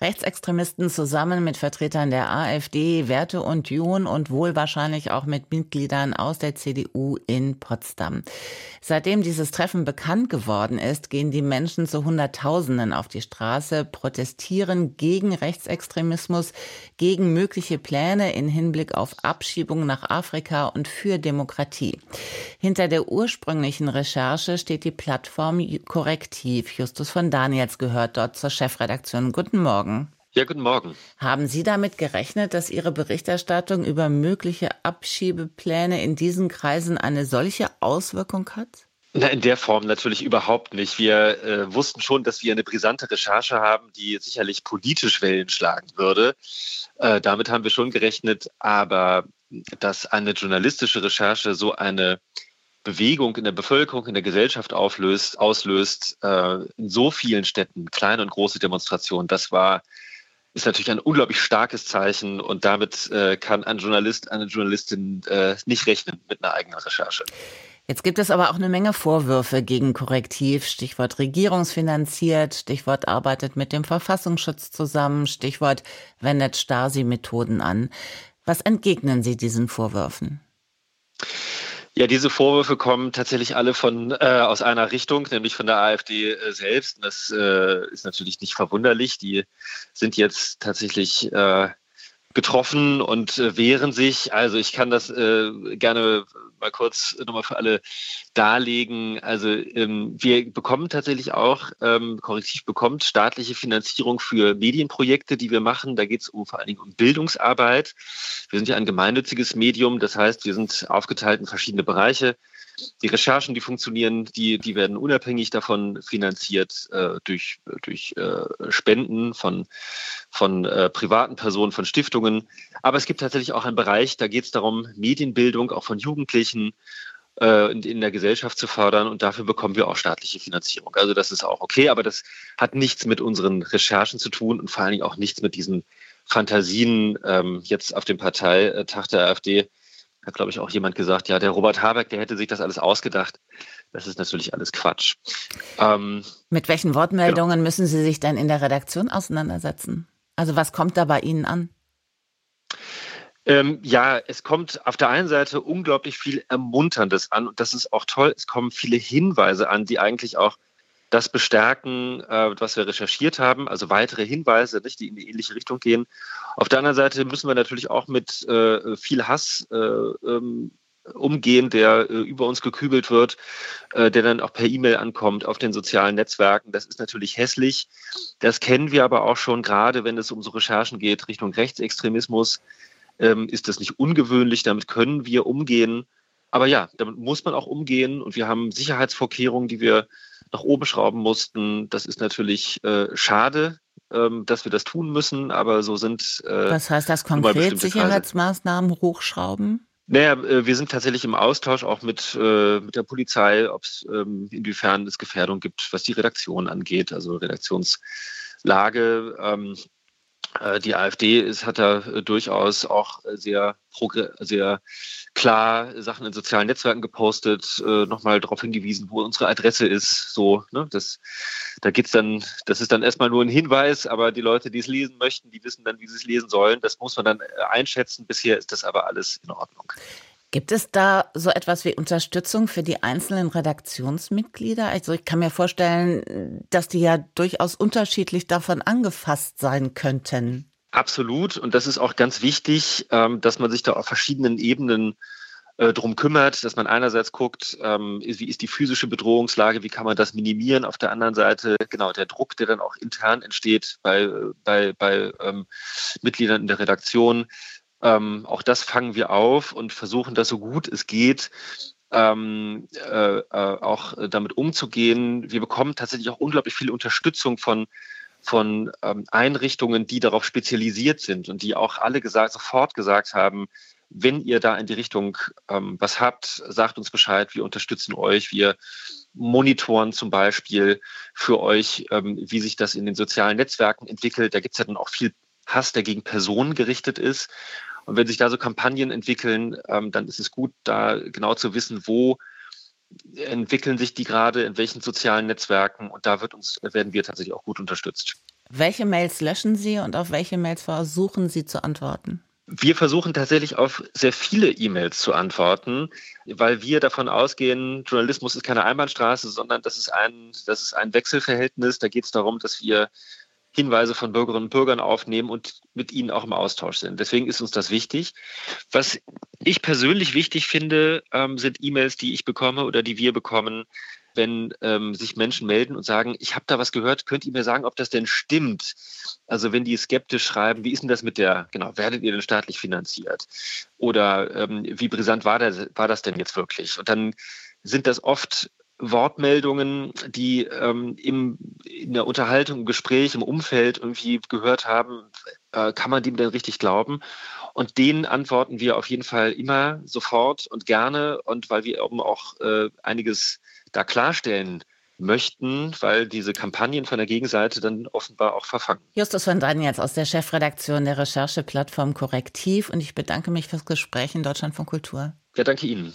Rechtsextremisten zusammen mit Vertretern der AfD, Werteunion und wohl wahrscheinlich auch mit Mitgliedern aus der CDU in Potsdam. Seitdem dieses Treffen bekannt geworden ist, gehen die Menschen zu Hunderttausenden auf die Straße, protestieren gegen Rechtsextremismus, gegen mögliche Pläne in Hinblick auf Abschiebung nach Afrika und für Demokratie. Hinter der ursprünglichen Recherche steht die Plattform Korrektiv. Justus von Daniels gehört dort zur Chefredaktion. Guten Morgen. Morgen. Ja, guten Morgen. Haben Sie damit gerechnet, dass Ihre Berichterstattung über mögliche Abschiebepläne in diesen Kreisen eine solche Auswirkung hat? Na, in der Form natürlich überhaupt nicht. Wir äh, wussten schon, dass wir eine brisante Recherche haben, die sicherlich politisch Wellen schlagen würde. Äh, damit haben wir schon gerechnet. Aber dass eine journalistische Recherche so eine Bewegung in der Bevölkerung, in der Gesellschaft auflöst, auslöst, äh, in so vielen Städten, kleine und große Demonstrationen, das war, ist natürlich ein unglaublich starkes Zeichen und damit äh, kann ein Journalist, eine Journalistin äh, nicht rechnen mit einer eigenen Recherche. Jetzt gibt es aber auch eine Menge Vorwürfe gegen Korrektiv. Stichwort regierungsfinanziert, Stichwort arbeitet mit dem Verfassungsschutz zusammen, Stichwort wendet Stasi-Methoden an. Was entgegnen Sie diesen Vorwürfen? Ja, diese Vorwürfe kommen tatsächlich alle von äh, aus einer Richtung, nämlich von der AfD äh, selbst. Das äh, ist natürlich nicht verwunderlich. Die sind jetzt tatsächlich äh, getroffen und äh, wehren sich. Also ich kann das äh, gerne mal kurz nochmal für alle darlegen. Also ähm, wir bekommen tatsächlich auch, ähm, Korrektiv bekommt staatliche Finanzierung für Medienprojekte, die wir machen. Da geht es um, vor allen Dingen um Bildungsarbeit. Wir sind ja ein gemeinnütziges Medium, das heißt, wir sind aufgeteilt in verschiedene Bereiche. Die Recherchen, die funktionieren, die, die werden unabhängig davon finanziert äh, durch, durch äh, Spenden von, von äh, privaten Personen, von Stiftungen. Aber es gibt tatsächlich auch einen Bereich, da geht es darum, Medienbildung auch von Jugendlichen äh, in, in der Gesellschaft zu fördern und dafür bekommen wir auch staatliche Finanzierung. Also das ist auch okay, aber das hat nichts mit unseren Recherchen zu tun und vor allen Dingen auch nichts mit diesen Fantasien ähm, jetzt auf dem Parteitag der AfD hat, glaube ich, auch jemand gesagt, ja, der Robert Habeck, der hätte sich das alles ausgedacht. Das ist natürlich alles Quatsch. Ähm, Mit welchen Wortmeldungen genau. müssen Sie sich denn in der Redaktion auseinandersetzen? Also was kommt da bei Ihnen an? Ähm, ja, es kommt auf der einen Seite unglaublich viel Ermunterndes an und das ist auch toll. Es kommen viele Hinweise an, die eigentlich auch das bestärken, äh, was wir recherchiert haben, also weitere Hinweise, nicht, die in die ähnliche Richtung gehen. Auf der anderen Seite müssen wir natürlich auch mit äh, viel Hass äh, ähm, umgehen, der äh, über uns gekübelt wird, äh, der dann auch per E-Mail ankommt auf den sozialen Netzwerken. Das ist natürlich hässlich. Das kennen wir aber auch schon, gerade wenn es um so Recherchen geht Richtung Rechtsextremismus, ähm, ist das nicht ungewöhnlich. Damit können wir umgehen. Aber ja, damit muss man auch umgehen und wir haben Sicherheitsvorkehrungen, die wir nach oben schrauben mussten. Das ist natürlich äh, schade, ähm, dass wir das tun müssen, aber so sind. Äh, Was heißt das konkret, Sicherheitsmaßnahmen hochschrauben? Naja, äh, wir sind tatsächlich im Austausch auch mit, äh, mit der Polizei, ob es ähm, inwiefern es Gefährdung gibt, was die Redaktion angeht, also Redaktionslage. Ähm, äh, die AfD ist, hat da äh, durchaus auch sehr, sehr klar Sachen in sozialen Netzwerken gepostet, äh, nochmal darauf hingewiesen, wo unsere Adresse ist. So, ne? das, da geht's dann, das ist dann erstmal nur ein Hinweis, aber die Leute, die es lesen möchten, die wissen dann, wie sie es lesen sollen. Das muss man dann einschätzen. Bisher ist das aber alles in Ordnung. Gibt es da so etwas wie Unterstützung für die einzelnen Redaktionsmitglieder? Also ich kann mir vorstellen, dass die ja durchaus unterschiedlich davon angefasst sein könnten. Absolut. Und das ist auch ganz wichtig, ähm, dass man sich da auf verschiedenen Ebenen äh, drum kümmert, dass man einerseits guckt, ähm, wie ist die physische Bedrohungslage, wie kann man das minimieren. Auf der anderen Seite genau der Druck, der dann auch intern entsteht bei, bei, bei ähm, Mitgliedern in der Redaktion ähm, auch das fangen wir auf und versuchen das so gut es geht ähm, äh, äh, auch damit umzugehen. Wir bekommen tatsächlich auch unglaublich viel Unterstützung von von ähm, Einrichtungen, die darauf spezialisiert sind und die auch alle gesagt, sofort gesagt haben, wenn ihr da in die Richtung ähm, was habt, sagt uns Bescheid, wir unterstützen euch, wir monitoren zum Beispiel für euch, ähm, wie sich das in den sozialen Netzwerken entwickelt. Da gibt es ja dann auch viel Hass, der gegen Personen gerichtet ist. Und wenn sich da so Kampagnen entwickeln, ähm, dann ist es gut, da genau zu wissen, wo entwickeln sich die gerade, in welchen sozialen Netzwerken und da wird uns, werden wir tatsächlich auch gut unterstützt. Welche Mails löschen Sie und auf welche Mails versuchen Sie zu antworten? Wir versuchen tatsächlich auf sehr viele E-Mails zu antworten, weil wir davon ausgehen, Journalismus ist keine Einbahnstraße, sondern das ist ein, das ist ein Wechselverhältnis. Da geht es darum, dass wir Hinweise von Bürgerinnen und Bürgern aufnehmen und mit ihnen auch im Austausch sind. Deswegen ist uns das wichtig. Was ich persönlich wichtig finde, ähm, sind E-Mails, die ich bekomme oder die wir bekommen, wenn ähm, sich Menschen melden und sagen, ich habe da was gehört, könnt ihr mir sagen, ob das denn stimmt? Also wenn die skeptisch schreiben, wie ist denn das mit der, genau, werdet ihr denn staatlich finanziert? Oder ähm, wie brisant war, der, war das denn jetzt wirklich? Und dann sind das oft Wortmeldungen, die ähm, im, in der Unterhaltung, im Gespräch, im Umfeld irgendwie gehört haben, äh, kann man dem denn richtig glauben? Und denen antworten wir auf jeden Fall immer sofort und gerne und weil wir eben auch äh, einiges da klarstellen möchten, weil diese Kampagnen von der Gegenseite dann offenbar auch verfangen. Justus von Daniels aus der Chefredaktion der Rechercheplattform Korrektiv und ich bedanke mich fürs Gespräch in Deutschland von Kultur. Ja, danke Ihnen.